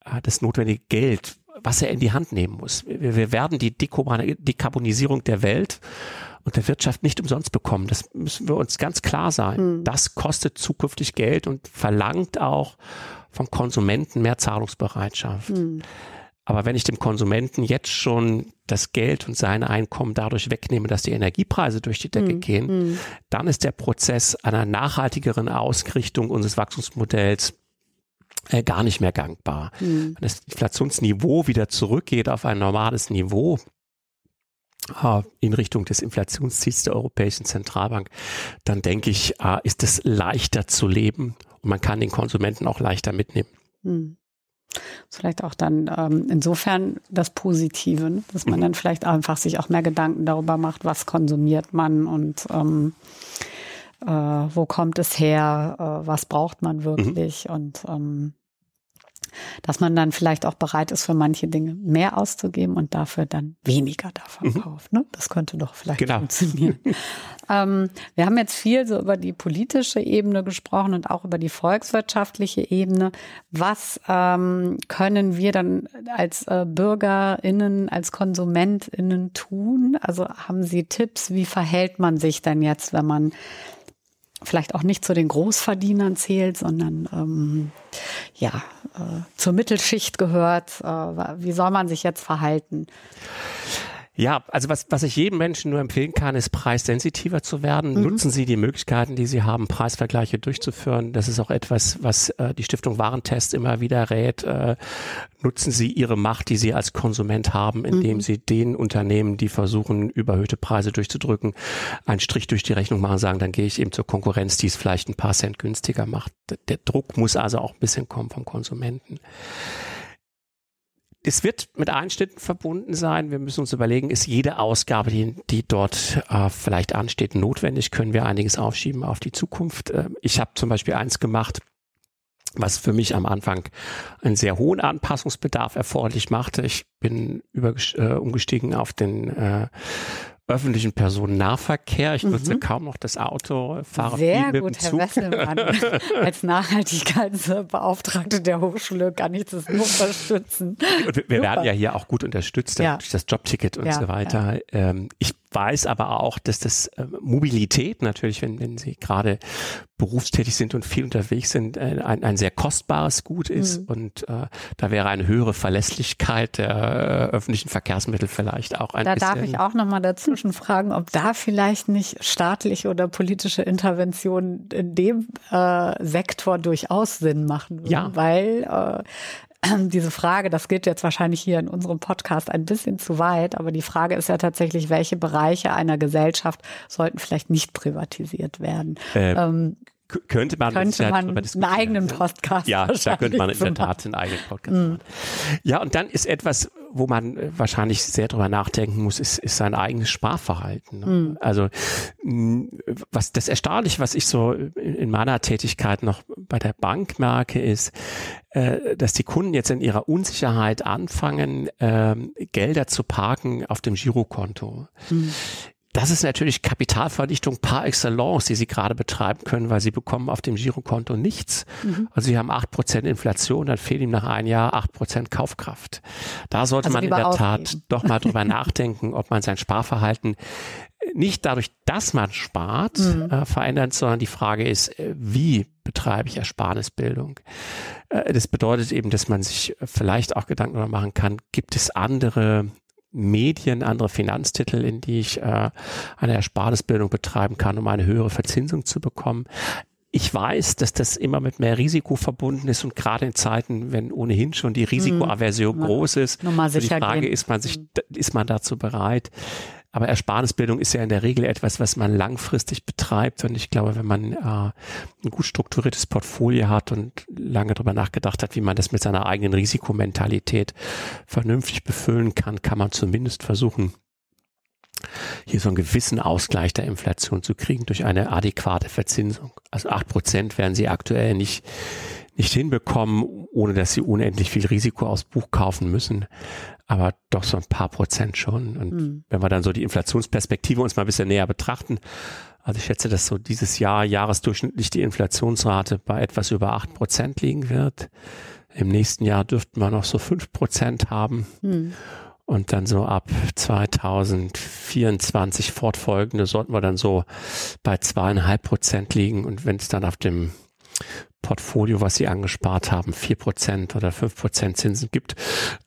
äh, das notwendige Geld, was er in die Hand nehmen muss. Wir, wir werden die Dekarbonisierung der Welt und der Wirtschaft nicht umsonst bekommen. Das müssen wir uns ganz klar sein. Mhm. Das kostet zukünftig Geld und verlangt auch vom Konsumenten mehr Zahlungsbereitschaft. Mhm. Aber wenn ich dem Konsumenten jetzt schon das Geld und sein Einkommen dadurch wegnehme, dass die Energiepreise durch die Decke mhm. gehen, hm. dann ist der Prozess einer nachhaltigeren Ausrichtung unseres Wachstumsmodells äh, gar nicht mehr gangbar. Mhm. Wenn das Inflationsniveau wieder zurückgeht auf ein normales Niveau, äh, in Richtung des Inflationsziels der Europäischen Zentralbank, dann denke ich, äh, ist es leichter zu leben und man kann den Konsumenten auch leichter mitnehmen. Mhm. Vielleicht auch dann ähm, insofern das Positive, ne? dass man mhm. dann vielleicht einfach sich auch mehr Gedanken darüber macht, was konsumiert man und ähm, äh, wo kommt es her, äh, was braucht man wirklich mhm. und ähm, dass man dann vielleicht auch bereit ist, für manche Dinge mehr auszugeben und dafür dann weniger davon mhm. kauft. Ne? Das könnte doch vielleicht genau. funktionieren. [LAUGHS] ähm, wir haben jetzt viel so über die politische Ebene gesprochen und auch über die volkswirtschaftliche Ebene. Was ähm, können wir dann als äh, BürgerInnen, als KonsumentInnen tun? Also haben Sie Tipps, wie verhält man sich denn jetzt, wenn man vielleicht auch nicht zu den Großverdienern zählt, sondern ähm, ja äh, zur Mittelschicht gehört. Äh, wie soll man sich jetzt verhalten? Ja, also was, was ich jedem Menschen nur empfehlen kann, ist preissensitiver zu werden. Mhm. Nutzen Sie die Möglichkeiten, die Sie haben, Preisvergleiche durchzuführen. Das ist auch etwas, was äh, die Stiftung Warentest immer wieder rät. Äh, nutzen Sie Ihre Macht, die Sie als Konsument haben, indem mhm. Sie den Unternehmen, die versuchen, überhöhte Preise durchzudrücken, einen Strich durch die Rechnung machen, sagen, dann gehe ich eben zur Konkurrenz, die es vielleicht ein paar Cent günstiger macht. Der Druck muss also auch ein bisschen kommen vom Konsumenten es wird mit Einschnitten verbunden sein. Wir müssen uns überlegen, ist jede Ausgabe, die, die dort äh, vielleicht ansteht, notwendig? Können wir einiges aufschieben auf die Zukunft? Äh, ich habe zum Beispiel eins gemacht, was für mich am Anfang einen sehr hohen Anpassungsbedarf erforderlich machte. Ich bin über, äh, umgestiegen auf den äh, öffentlichen Personennahverkehr. Ich nutze mhm. kaum noch das Auto, fahre Sehr viel mit gut, dem Zug. Herr Wesselmann. [LAUGHS] Als Nachhaltigkeitsbeauftragte der Hochschule kann ich das nur unterstützen. Und wir, wir werden ja hier auch gut unterstützt ja. durch das Jobticket und ja, so weiter. Ja. Ähm, ich weiß aber auch, dass das äh, Mobilität natürlich, wenn, wenn Sie gerade berufstätig sind und viel unterwegs sind, äh, ein, ein sehr kostbares Gut ist. Mhm. Und äh, da wäre eine höhere Verlässlichkeit der äh, öffentlichen Verkehrsmittel vielleicht auch ein Da bisschen. darf ich auch nochmal dazwischen fragen, ob da vielleicht nicht staatliche oder politische Interventionen in dem äh, Sektor durchaus Sinn machen würden. Ja. Weil äh, diese Frage, das geht jetzt wahrscheinlich hier in unserem Podcast ein bisschen zu weit, aber die Frage ist ja tatsächlich, welche Bereiche einer Gesellschaft sollten vielleicht nicht privatisiert werden. Äh, ähm, könnte man, könnte man einen eigenen Podcast Ja, da könnte man in der Tat einen eigenen Podcast mm. machen. Ja, und dann ist etwas, wo man äh, wahrscheinlich sehr drüber nachdenken muss, ist, ist sein eigenes Sparverhalten. Ne? Mm. Also was das Erstaunliche, was ich so in meiner Tätigkeit noch bei der Bank merke, ist, äh, dass die Kunden jetzt in ihrer Unsicherheit anfangen, äh, Gelder zu parken auf dem Girokonto. Mm das ist natürlich Kapitalverdichtung par excellence, die sie gerade betreiben können, weil sie bekommen auf dem Girokonto nichts. Mhm. Also sie haben acht Prozent Inflation, dann fehlt ihm nach einem Jahr acht Prozent Kaufkraft. Da sollte also man in der ausgeben. Tat doch mal drüber [LAUGHS] nachdenken, ob man sein Sparverhalten nicht dadurch, dass man spart, mhm. äh, verändert, sondern die Frage ist, äh, wie betreibe ich Ersparnisbildung? Äh, das bedeutet eben, dass man sich vielleicht auch Gedanken darüber machen kann, gibt es andere Medien, andere Finanztitel, in die ich äh, eine Ersparnisbildung betreiben kann, um eine höhere Verzinsung zu bekommen. Ich weiß, dass das immer mit mehr Risiko verbunden ist und gerade in Zeiten, wenn ohnehin schon die Risikoaversion mhm. groß ist, so die Frage gehen. ist man sich, mhm. ist man dazu bereit? Aber Ersparnisbildung ist ja in der Regel etwas, was man langfristig betreibt. Und ich glaube, wenn man äh, ein gut strukturiertes Portfolio hat und lange darüber nachgedacht hat, wie man das mit seiner eigenen Risikomentalität vernünftig befüllen kann, kann man zumindest versuchen, hier so einen gewissen Ausgleich der Inflation zu kriegen durch eine adäquate Verzinsung. Also acht Prozent werden sie aktuell nicht nicht hinbekommen, ohne dass sie unendlich viel Risiko aufs Buch kaufen müssen. Aber doch so ein paar Prozent schon. Und mhm. wenn wir dann so die Inflationsperspektive uns mal ein bisschen näher betrachten, also ich schätze, dass so dieses Jahr jahresdurchschnittlich die Inflationsrate bei etwas über acht Prozent liegen wird. Im nächsten Jahr dürften wir noch so fünf Prozent haben. Mhm. Und dann so ab 2024 fortfolgende sollten wir dann so bei zweieinhalb Prozent liegen. Und wenn es dann auf dem Portfolio, was Sie angespart haben, vier Prozent oder fünf Prozent Zinsen gibt,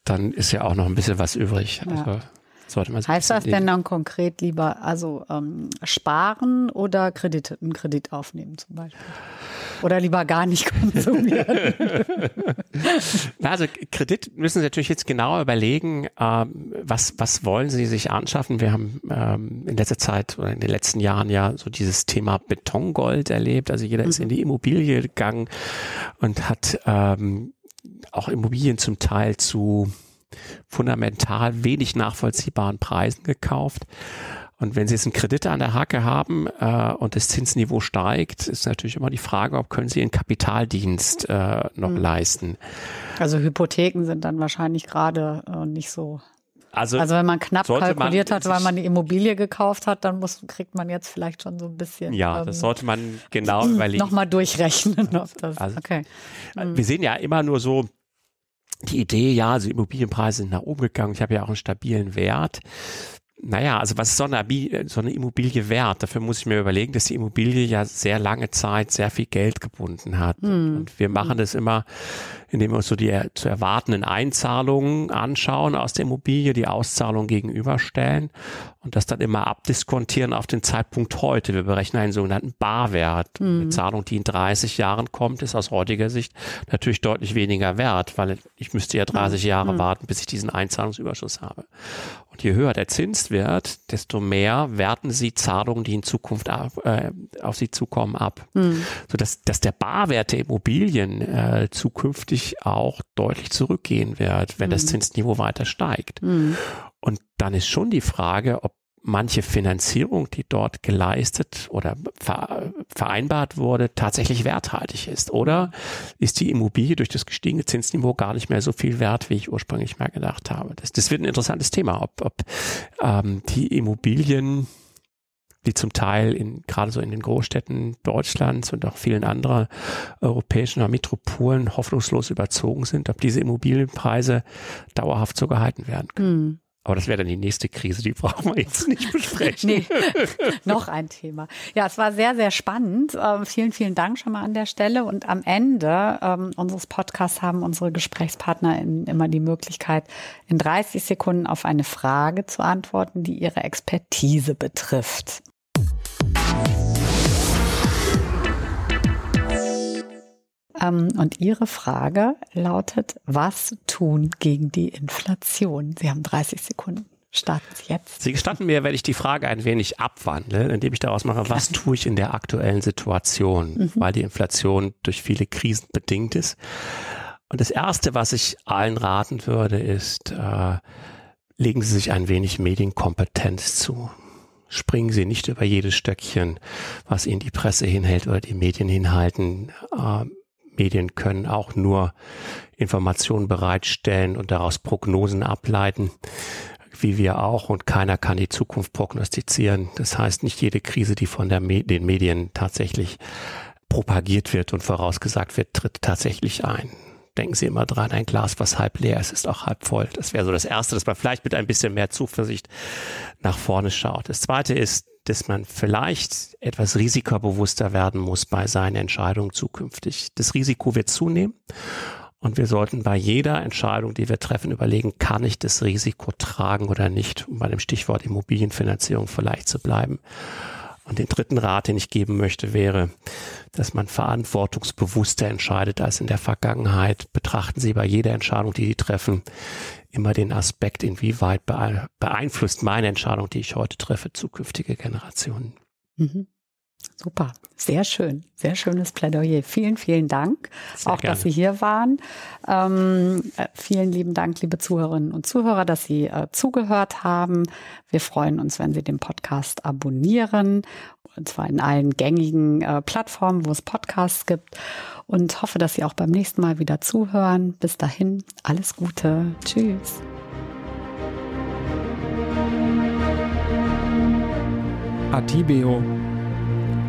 dann ist ja auch noch ein bisschen was übrig. Ja. Also sollte man heißt das denn dann konkret lieber also ähm, sparen oder Kredit, einen Kredit aufnehmen zum Beispiel? Oder lieber gar nicht [LAUGHS] konsumieren? also Kredit müssen Sie natürlich jetzt genauer überlegen, ähm, was, was wollen Sie sich anschaffen? Wir haben ähm, in letzter Zeit oder in den letzten Jahren ja so dieses Thema Betongold erlebt. Also jeder mhm. ist in die Immobilie gegangen und hat ähm, auch Immobilien zum Teil zu fundamental wenig nachvollziehbaren Preisen gekauft. Und wenn Sie jetzt einen Kredit an der Hacke haben äh, und das Zinsniveau steigt, ist natürlich immer die Frage, ob können Sie einen Kapitaldienst äh, noch mhm. leisten. Also Hypotheken sind dann wahrscheinlich gerade äh, nicht so also, also wenn man knapp kalkuliert man hat, weil man die Immobilie gekauft hat, dann muss, kriegt man jetzt vielleicht schon so ein bisschen. Ja, ähm, das sollte man genau überlegen. Nochmal durchrechnen. Ob das, also, okay. Wir sehen ja immer nur so die Idee, ja, also Immobilienpreise sind nach oben gegangen. Ich habe ja auch einen stabilen Wert. Naja, also was ist so eine, so eine Immobilie wert? Dafür muss ich mir überlegen, dass die Immobilie ja sehr lange Zeit sehr viel Geld gebunden hat. Hm. Und wir machen hm. das immer indem wir uns so die zu erwartenden Einzahlungen anschauen aus der Immobilie, die Auszahlung gegenüberstellen und das dann immer abdiskontieren auf den Zeitpunkt heute. Wir berechnen einen sogenannten Barwert. Mhm. Eine Zahlung, die in 30 Jahren kommt, ist aus heutiger Sicht natürlich deutlich weniger wert, weil ich müsste ja 30 mhm. Jahre mhm. warten, bis ich diesen Einzahlungsüberschuss habe. Und je höher der Zins wird, desto mehr werten sie Zahlungen, die in Zukunft äh, auf sie zukommen, ab. Mhm. Sodass dass der Barwert der Immobilien äh, zukünftig natürlich auch deutlich zurückgehen wird, wenn mhm. das Zinsniveau weiter steigt. Mhm. Und dann ist schon die Frage, ob manche Finanzierung, die dort geleistet oder vereinbart wurde, tatsächlich werthaltig ist. Oder ist die Immobilie durch das gestiegene Zinsniveau gar nicht mehr so viel wert, wie ich ursprünglich mal gedacht habe. Das, das wird ein interessantes Thema, ob, ob ähm, die Immobilien die zum Teil in, gerade so in den Großstädten Deutschlands und auch vielen anderen europäischen Metropolen hoffnungslos überzogen sind, ob diese Immobilienpreise dauerhaft so gehalten werden können. Mhm. Aber das wäre dann die nächste Krise, die brauchen wir jetzt nicht besprechen. nee, [LAUGHS] noch ein Thema. Ja, es war sehr, sehr spannend. Ähm, vielen, vielen Dank schon mal an der Stelle. Und am Ende ähm, unseres Podcasts haben unsere Gesprächspartner immer die Möglichkeit, in 30 Sekunden auf eine Frage zu antworten, die ihre Expertise betrifft. Ähm, und Ihre Frage lautet, was tun gegen die Inflation? Sie haben 30 Sekunden. Starten Sie jetzt. Sie gestatten mir, wenn ich die Frage ein wenig abwandle, indem ich daraus mache, was tue ich in der aktuellen Situation, mhm. weil die Inflation durch viele Krisen bedingt ist. Und das Erste, was ich allen raten würde, ist, äh, legen Sie sich ein wenig Medienkompetenz zu springen Sie nicht über jedes Stöckchen, was Ihnen die Presse hinhält oder die Medien hinhalten. Äh, Medien können auch nur Informationen bereitstellen und daraus Prognosen ableiten, wie wir auch. Und keiner kann die Zukunft prognostizieren. Das heißt, nicht jede Krise, die von Me den Medien tatsächlich propagiert wird und vorausgesagt wird, tritt tatsächlich ein denken Sie immer dran, ein Glas, was halb leer ist, ist auch halb voll. Das wäre so das Erste, dass man vielleicht mit ein bisschen mehr Zuversicht nach vorne schaut. Das Zweite ist, dass man vielleicht etwas risikobewusster werden muss bei seinen Entscheidungen zukünftig. Das Risiko wird zunehmen. Und wir sollten bei jeder Entscheidung, die wir treffen, überlegen, kann ich das Risiko tragen oder nicht, um bei dem Stichwort Immobilienfinanzierung vielleicht zu bleiben. Und den dritten Rat, den ich geben möchte, wäre, dass man verantwortungsbewusster entscheidet als in der Vergangenheit. Betrachten Sie bei jeder Entscheidung, die Sie treffen, immer den Aspekt, inwieweit beeinflusst meine Entscheidung, die ich heute treffe, zukünftige Generationen. Mhm. Super, sehr schön, sehr schönes Plädoyer. Vielen, vielen Dank, sehr auch gerne. dass Sie hier waren. Ähm, äh, vielen lieben Dank, liebe Zuhörerinnen und Zuhörer, dass Sie äh, zugehört haben. Wir freuen uns, wenn Sie den Podcast abonnieren, und zwar in allen gängigen äh, Plattformen, wo es Podcasts gibt. Und hoffe, dass Sie auch beim nächsten Mal wieder zuhören. Bis dahin, alles Gute. Tschüss. Atibeo